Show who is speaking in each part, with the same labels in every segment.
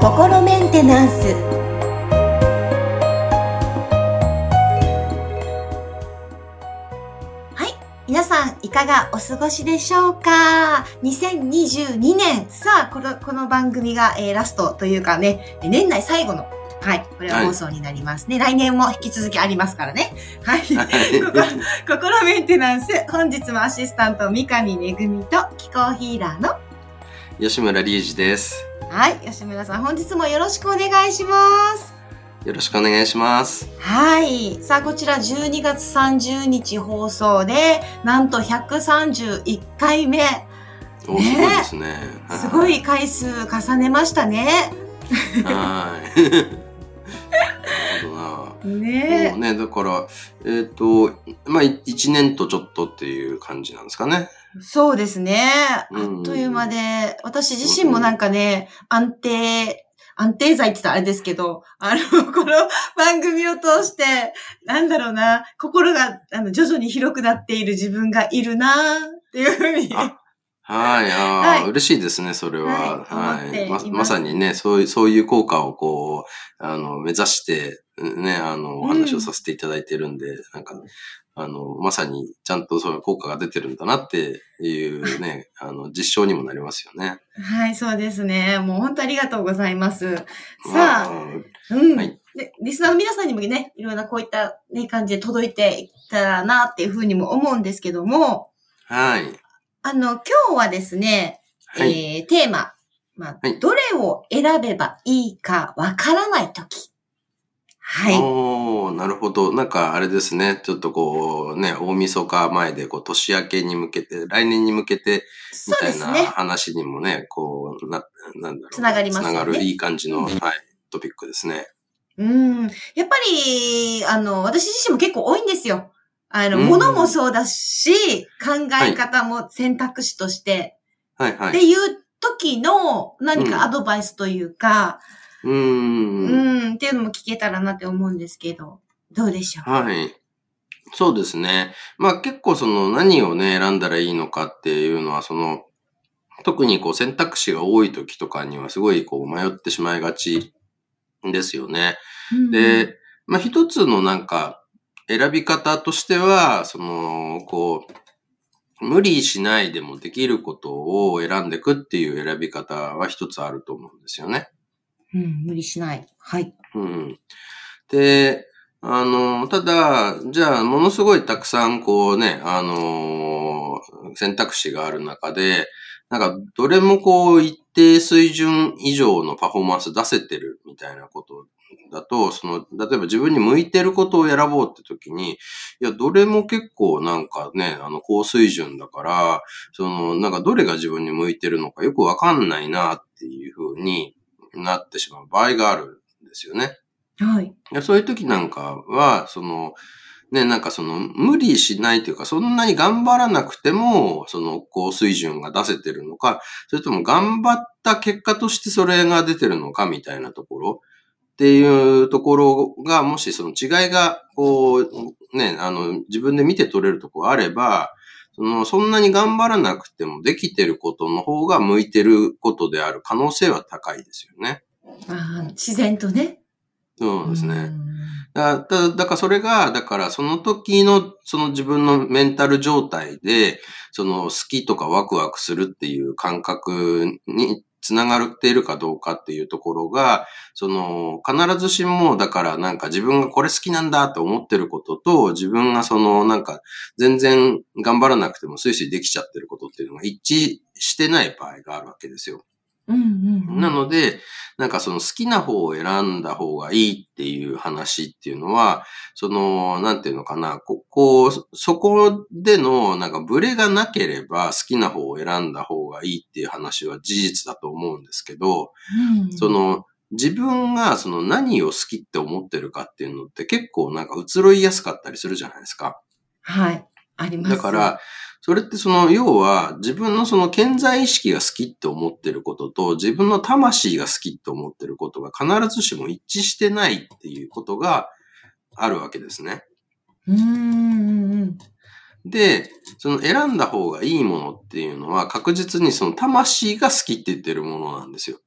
Speaker 1: 心メンテナンス。はい皆さんいかがお過ごしでしょうか？2022年。さあこのこの番組が、えー、ラストというかね年内最後のはい。これは放送になりますね。はい、来年も引き続きありますからね。はい。心メンテナンス。本日もアシスタント、三上めぐみと気候ヒーラーの
Speaker 2: 吉村隆二です。
Speaker 1: はい。吉村さん、本日もよろしくお願いします。
Speaker 2: よろしくお願いします。
Speaker 1: はい。さあ、こちら12月30日放送で、なんと131回目。
Speaker 2: お、ね、すごいですね。
Speaker 1: すごい回数重ねましたね。
Speaker 2: はい。ねもうね、だから、えっ、ー、と、まあ、1年とちょっとっていう感じなんですかね。
Speaker 1: そうですね。あっという間で、私自身もなんかね、安定、安定剤って言ったらあれですけど、あの、この番組を通して、なんだろうな、心が、あの、徐々に広くなっている自分がいるなっていうふうに。はい、
Speaker 2: あはい、嬉しいですね、それは。はい。はい、ままさにね、そういう、そういう効果をこう、あの、目指して、ね、あの、お話をさせていただいてるんで、うん、なんか、あの、まさにちゃんとそういう効果が出てるんだなっていうね、あの、実証にもなりますよね。
Speaker 1: はい、そうですね。もう本当ありがとうございます。さあ、うん。はい、で、リスナーの皆さんにもね、いろんなこういったね、感じで届いていったらなっていうふうにも思うんですけども、
Speaker 2: はい。
Speaker 1: あの、今日はですね、はい、えー、テーマ、まあ、はい、どれを選べばいいかわからないとき。
Speaker 2: はい。おなるほど。なんかあれですね。ちょっとこうね、大晦日前でこう年明けに向けて、来年に向けて、みたいな話にもね、ねこう、な、なんだろう。
Speaker 1: つながりますね。
Speaker 2: つながるいい感じの、はい、トピックですね。
Speaker 1: うん。やっぱり、あの、私自身も結構多いんですよ。あの、ものもそうだし、考え方も選択肢として、
Speaker 2: はい、はい、
Speaker 1: っていう時の何かアドバイスというか、
Speaker 2: うんうん。
Speaker 1: うん、っていうのも聞けたらなって思うんですけど、どうでしょう？
Speaker 2: はい。そうですね。まあ結構その何をね、選んだらいいのかっていうのは、その、特にこう選択肢が多い時とかにはすごいこう迷ってしまいがちですよね。うん、で、まあ一つのなんか選び方としては、その、こう、無理しないでもできることを選んでいくっていう選び方は一つあると思うんですよね。
Speaker 1: うん、無理しない。はい。
Speaker 2: うん。で、あの、ただ、じゃあ、ものすごいたくさん、こうね、あの選択肢がある中で、なんか、どれもこう、一定水準以上のパフォーマンス出せてるみたいなことだと、その、例えば自分に向いてることを選ぼうって時に、いや、どれも結構なんかね、あの、高水準だから、その、なんかどれが自分に向いてるのかよくわかんないなっていうふうに、なってしまう場合があるんですよね。
Speaker 1: はい。
Speaker 2: そういう時なんかは、その、ね、なんかその、無理しないというか、そんなに頑張らなくても、その、高水準が出せてるのか、それとも頑張った結果としてそれが出てるのかみたいなところっていうところが、もしその違いが、こう、ね、あの、自分で見て取れるところあれば、その、そんなに頑張らなくてもできてることの方が向いてることである可能性は高いですよね。
Speaker 1: ああ、自然とね。
Speaker 2: そうですね。だだだからそれが、だからその時の、その自分のメンタル状態で、その好きとかワクワクするっていう感覚につながっているかどうかっていうところが、その、必ずしも、だからなんか自分がこれ好きなんだと思ってることと、自分がその、なんか全然頑張らなくてもスイスイできちゃってることっていうのが一致してない場合があるわけですよ。
Speaker 1: うんうんうん、
Speaker 2: なので、なんかその好きな方を選んだ方がいいっていう話っていうのは、その、なんていうのかな、ここ、そこでのなんかブレがなければ好きな方を選んだ方がいいっていう話は事実だと思うんですけど、うん、その、自分がその何を好きって思ってるかっていうのって結構なんか移ろいやすかったりするじゃないですか。
Speaker 1: はい。あります。
Speaker 2: だから、それってその、要は自分のその健在意識が好きって思ってることと自分の魂が好きって思ってることが必ずしも一致してないっていうことがあるわけですね。
Speaker 1: うん。
Speaker 2: で、その選んだ方がいいものっていうのは確実にその魂が好きって言ってるものなんですよ。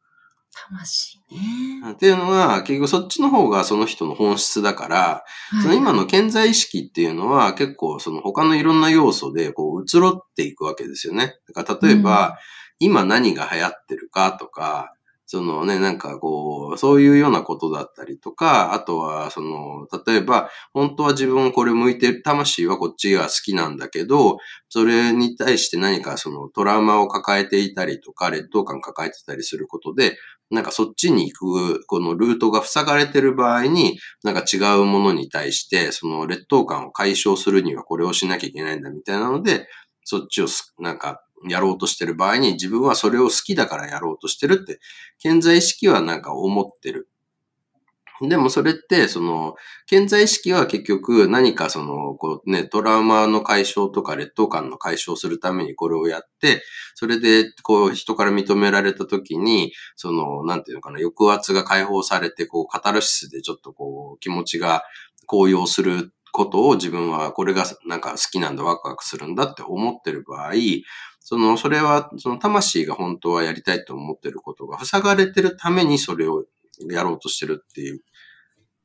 Speaker 1: 魂ね。
Speaker 2: っていうのは、結局そっちの方がその人の本質だから、その今の健在意識っていうのは結構その他のいろんな要素でこう移ろっていくわけですよね。だから例えば、今何が流行ってるかとか、そのね、なんかこう、そういうようなことだったりとか、あとは、その、例えば、本当は自分これ向いてる、魂はこっちが好きなんだけど、それに対して何かそのトラウマを抱えていたりとか、劣等感抱えてたりすることで、なんかそっちに行く、このルートが塞がれてる場合に、なんか違うものに対して、その劣等感を解消するにはこれをしなきゃいけないんだみたいなので、そっちをなんかやろうとしてる場合に自分はそれを好きだからやろうとしてるって、健在意識はなんか思ってる。でもそれって、その、健在意識は結局何かその、こうね、トラウマの解消とか劣等感の解消するためにこれをやって、それで、こう、人から認められた時に、その、なんていうのかな、抑圧が解放されて、こう、カタルシスでちょっとこう、気持ちが高揚することを自分はこれがなんか好きなんだ、ワクワクするんだって思ってる場合、その、それは、その魂が本当はやりたいと思ってることが塞がれてるためにそれをやろうとしてるっていう、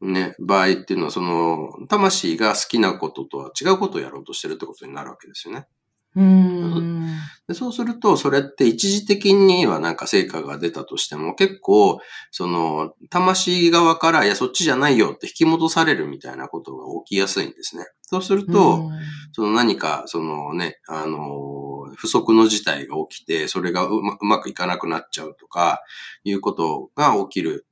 Speaker 2: ね、場合っていうのは、その、魂が好きなこととは違うことをやろうとしてるってことになるわけですよね。
Speaker 1: うーん。
Speaker 2: でそうすると、それって一時的にはなんか成果が出たとしても、結構、その、魂側から、いや、そっちじゃないよって引き戻されるみたいなことが起きやすいんですね。そうすると、その何か、そのね、あの、不測の事態が起きて、それがうまうまくいかなくなっちゃうとか、いうことが起きる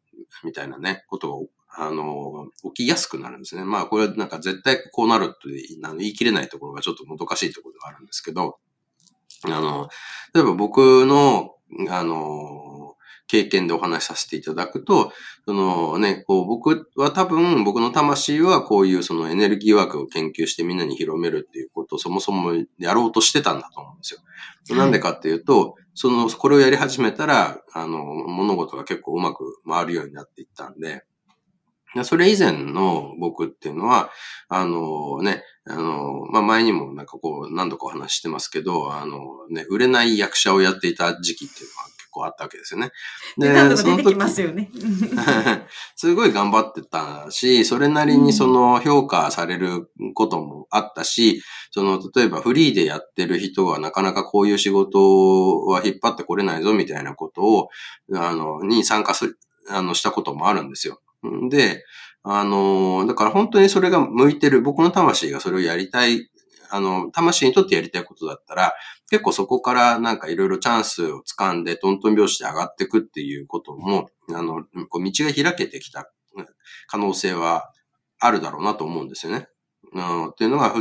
Speaker 2: みたいなね、ことが、あの、起きやすくなるんですね。まあ、これはなんか絶対こうなると言い切れないところがちょっともどかしいところではあるんですけど、あの、例えば僕の、あの、経験でお話しさせていただくと、そのね、こう僕は多分僕の魂はこういうそのエネルギーワークを研究してみんなに広めるっていうことをそもそもやろうとしてたんだと思うんですよ。なんでかっていうと、その、これをやり始めたら、あの、物事が結構うまく回るようになっていったんで、それ以前の僕っていうのは、あのね、あの、まあ、前にもなんかこう何度かお話ししてますけど、あのね、売れない役者をやっていた時期っていうのが結構あったわけですよね。
Speaker 1: で、何度か出てきますよね。
Speaker 2: すごい頑張ってたし、それなりにその評価されることもあったし、その、例えばフリーでやってる人はなかなかこういう仕事は引っ張ってこれないぞみたいなことを、あの、に参加する、あの、したこともあるんですよ。で、あの、だから本当にそれが向いてる、僕の魂がそれをやりたい、あの、魂にとってやりたいことだったら、結構そこからなんかいろいろチャンスを掴んで、トントン拍子で上がっていくっていうことも、あの、こう道が開けてきた可能性はあるだろうなと思うんですよね。うん、っていうのが、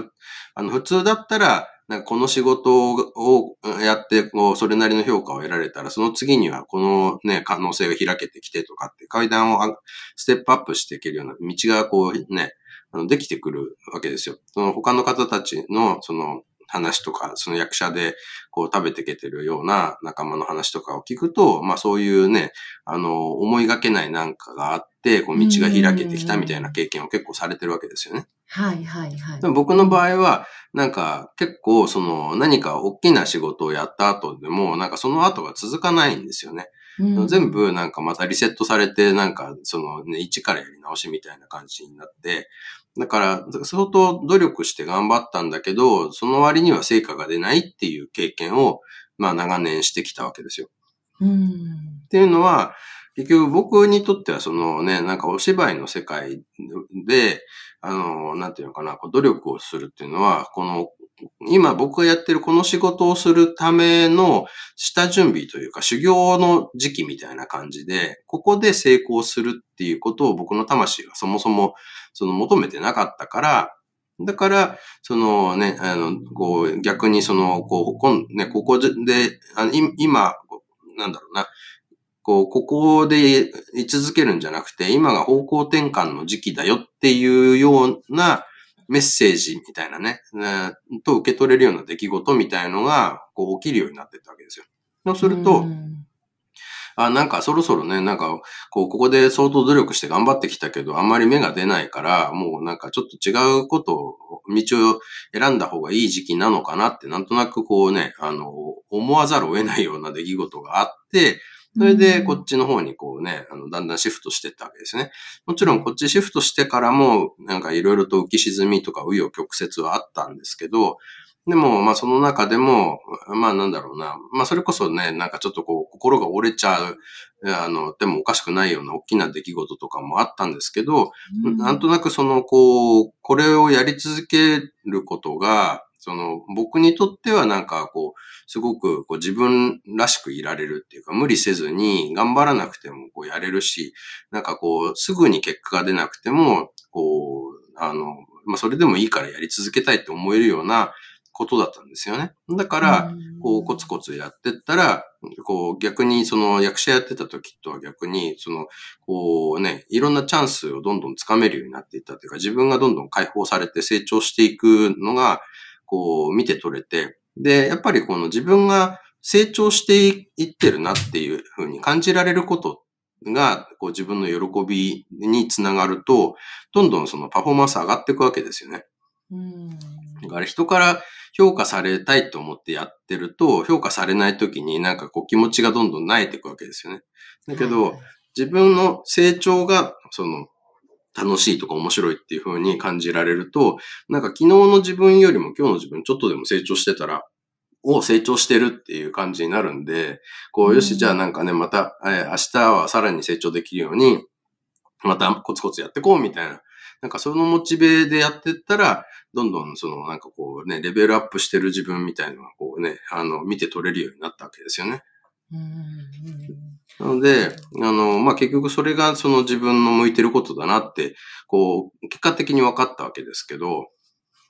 Speaker 2: あの、普通だったら、なんかこの仕事をやって、こう、それなりの評価を得られたら、その次にはこのね、可能性が開けてきてとかって、階段をステップアップしていけるような道がこうね、あのできてくるわけですよ。その他の方たちの、その、話とか、その役者でこう食べていけてるような仲間の話とかを聞くと、まあそういうね、あの、思いがけないなんかがあって、こう道が開けてきたみたいな経験を結構されてるわけですよね。
Speaker 1: はいはいはい。
Speaker 2: でも僕の場合は、なんか結構その何か大きな仕事をやった後でも、なんかその後が続かないんですよね。
Speaker 1: うん
Speaker 2: 全部なんかまたリセットされて、なんかそのね、一からやり直しみたいな感じになって、だから相当努力して頑張ったんだけど、その割には成果が出ないっていう経験を、まあ長年してきたわけですよ。
Speaker 1: うん。
Speaker 2: っていうのは、結局僕にとってはそのね、なんかお芝居の世界で、あの、なんていうのかな、こう努力をするっていうのは、この、今僕がやってるこの仕事をするための下準備というか修行の時期みたいな感じで、ここで成功するっていうことを僕の魂がそもそもその求めてなかったから、だから、そのね、あの、こう、逆にその、こう、こんね、ここで、あのい今、なんだろうな、こう、ここで居続けるんじゃなくて、今が方向転換の時期だよっていうようなメッセージみたいなね、ねと受け取れるような出来事みたいのが、こう起きるようになってったわけですよ。そうすると、あ、なんかそろそろね、なんか、こう、ここで相当努力して頑張ってきたけど、あんまり芽が出ないから、もうなんかちょっと違うことを、道を選んだ方がいい時期なのかなって、なんとなくこうね、あの、思わざるを得ないような出来事があって、それで、こっちの方にこうね、あの、だんだんシフトしていったわけですね。もちろん、こっちシフトしてからも、なんかいろいろと浮き沈みとか、紆余曲折はあったんですけど、でも、まあその中でも、まあなんだろうな。まあそれこそね、なんかちょっとこう、心が折れちゃう、あの、でもおかしくないような大きな出来事とかもあったんですけど、うん、なんとなくその、こう、これをやり続けることが、その、僕にとってはなんかこう、すごくこう自分らしくいられるっていうか、無理せずに頑張らなくてもこうやれるし、なんかこう、すぐに結果が出なくても、こう、あの、まあ、それでもいいからやり続けたいって思えるような、ことだったんですよね。だから、こう、コツコツやってったら、こう、逆にその役者やってた時とは逆に、その、こうね、いろんなチャンスをどんどんつかめるようになっていったというか、自分がどんどん解放されて成長していくのが、こう、見て取れて、で、やっぱりこの自分が成長していってるなっていうふうに感じられることが、こう自分の喜びにつながると、どんどんそのパフォーマンス上がっていくわけですよね。うん。だから人から評価されたいと思ってやってると、評価されない時になんかこう気持ちがどんどん萎えていくわけですよね。だけど、自分の成長が、その、楽しいとか面白いっていう風に感じられると、なんか昨日の自分よりも今日の自分ちょっとでも成長してたら、を成長してるっていう感じになるんで、こう、よし、じゃあなんかね、また、え明日はさらに成長できるように、またコツコツやってこうみたいななんかそのモチベでやってったら、どんどんそのなんかこうね、レベルアップしてる自分みたいなのがこうね、あの、見て取れるようになったわけですよね。なので、あの、まあ、結局それがその自分の向いてることだなって、こう、結果的に分かったわけですけど、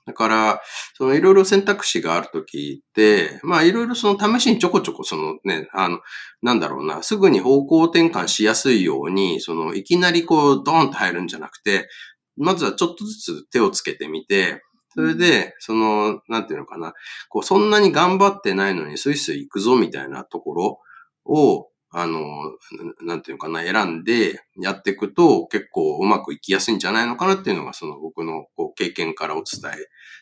Speaker 2: だから、そのいろいろ選択肢があるときって、まあいろいろその試しにちょこちょこそのね、あの、なんだろうな、すぐに方向転換しやすいように、そのいきなりこうドーンと入るんじゃなくて、まずはちょっとずつ手をつけてみて、それで、その、なんていうのかな、こう、そんなに頑張ってないのにスイスイ行くぞみたいなところを、あの、なんていうのかな、選んでやっていくと結構うまくいきやすいんじゃないのかなっていうのが、その僕のこう経験からお伝え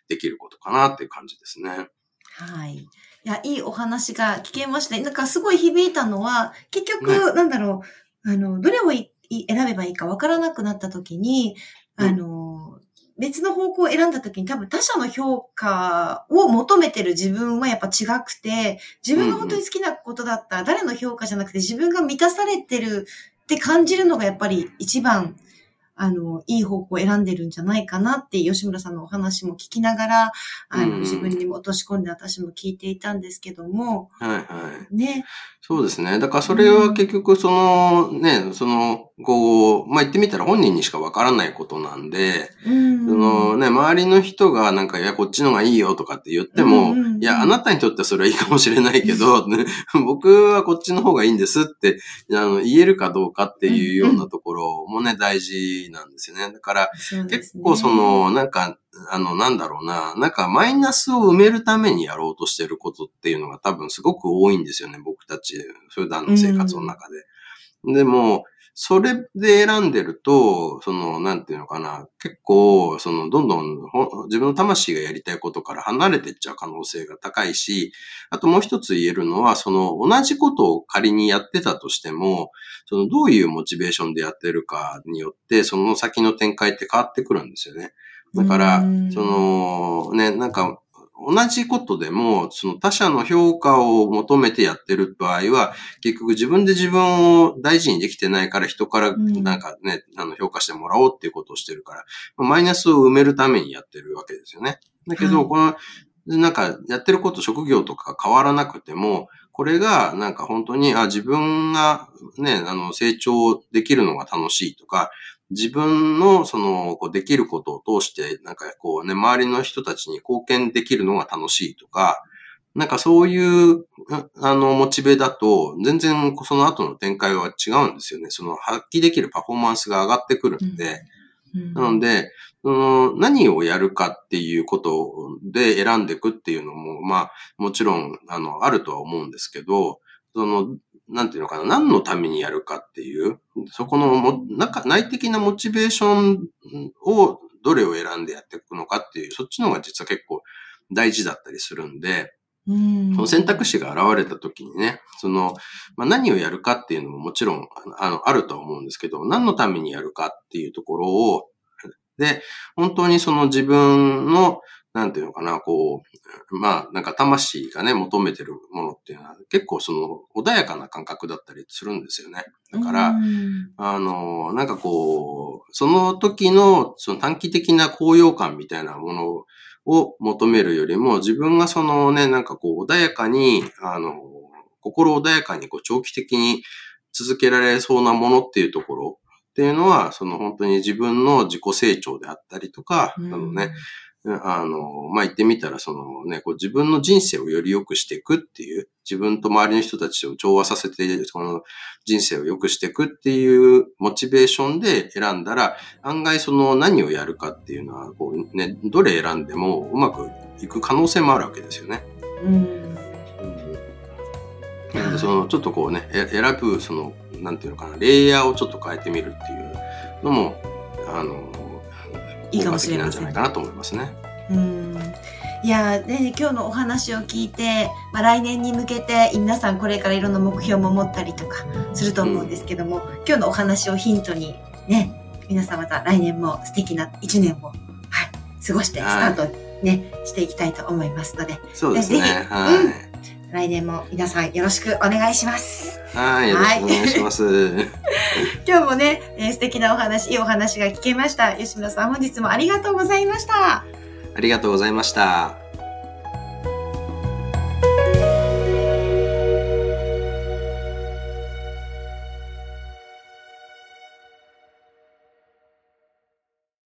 Speaker 2: できることかなっていう感じですね。
Speaker 1: はい。いや、いいお話が聞けました。なんかすごい響いたのは、結局、ね、なんだろう、あの、どれを選べばいいかわからなくなった時に、あの、別の方向を選んだ時に多分他者の評価を求めてる自分はやっぱ違くて、自分が本当に好きなことだったら誰の評価じゃなくて自分が満たされてるって感じるのがやっぱり一番あの、いい方向を選んでるんじゃないかなって吉村さんのお話も聞きながら、あの、自分にも落とし込んで私も聞いていたんですけども。
Speaker 2: はいはい。ね。そうですね。だからそれは結局その、ね、その、こう、まあ、言ってみたら本人にしかわからないことなんで、うん、そのね、周りの人がなんか、いや、こっちのがいいよとかって言っても、いや、あなたにとってはそれはいいかもしれないけど、ね、僕はこっちの方がいいんですって、あの、言えるかどうかっていうようなところもね、大事なんですよね。だから、ね、結構その、なんか、あの、なんだろうな、なんかマイナスを埋めるためにやろうとしてることっていうのが多分すごく多いんですよね、僕たち、普段の生活の中で。うん、でも、それで選んでると、その、なんていうのかな、結構、その、どんどん自分の魂がやりたいことから離れていっちゃう可能性が高いし、あともう一つ言えるのは、その、同じことを仮にやってたとしても、その、どういうモチベーションでやってるかによって、その先の展開って変わってくるんですよね。だから、その、ね、なんか、同じことでも、その他者の評価を求めてやってる場合は、結局自分で自分を大事にできてないから人からなんかね、うん、あの評価してもらおうっていうことをしてるから、マイナスを埋めるためにやってるわけですよね。だけど、この、なんかやってること職業とか変わらなくても、これがなんか本当に、あ、自分がね、あの成長できるのが楽しいとか、自分のその、こうできることを通して、なんかこうね、周りの人たちに貢献できるのが楽しいとか、なんかそういう、あの、モチベだと、全然その後の展開は違うんですよね。その発揮できるパフォーマンスが上がってくるんで、うん、なので、その何をやるかっていうことで選んでいくっていうのも、まあ、もちろん、あの、あるとは思うんですけど、その、なんていうのかな、何のためにやるかっていう、そこのも中内的なモチベーションをどれを選んでやっていくのかっていう、そっちの方が実は結構大事だったりするんで、
Speaker 1: うん。
Speaker 2: その選択肢が現れた時にね、その、まあ、何をやるかっていうのももちろん、あの、あるとは思うんですけど、何のためにやるかっていうところを、で、本当にその自分の、なんていうのかな、こう、まあ、なんか魂がね、求めてるものっていうのは結構その穏やかな感覚だったりするんですよね。だから、
Speaker 1: うん
Speaker 2: あの、なんかこう、その時のその短期的な高揚感みたいなものを求めるよりも、自分がそのね、なんかこう穏やかに、あの、心穏やかにこう長期的に続けられそうなものっていうところっていうのは、その本当に自分の自己成長であったりとか、あのね、あの、まあ、言ってみたら、そのね、こう自分の人生をより良くしていくっていう、自分と周りの人たちを調和させて、その人生を良くしていくっていうモチベーションで選んだら、案外その何をやるかっていうのは、こうね、どれ選んでもうまくいく可能性もあるわけですよね。
Speaker 1: うん
Speaker 2: なんで、その、ちょっとこうね、え選ぶ、その、なんていうのかな、レイヤーをちょっと変えてみるっていうのも、あの、
Speaker 1: いいかもしれません
Speaker 2: 効果的なんじゃないかなと思いますね。
Speaker 1: うんいやーね、今日のお話を聞いて、まあ、来年に向けて皆さんこれからいろんな目標も持ったりとかすると思うんですけども、今日のお話をヒントにね、皆さんまた来年も素敵な一年を、はい、過ごしてスタートね、していきたいと思いますので、
Speaker 2: そうですね。
Speaker 1: ぜひ
Speaker 2: はい。
Speaker 1: 来年も皆さんよろしくお願いします。
Speaker 2: はい、よろしくお願いします。
Speaker 1: 今日もね、えー素敵なお話、いいお話が聞けました。吉村さん本日もありがとうございました。
Speaker 2: ありがとうございました。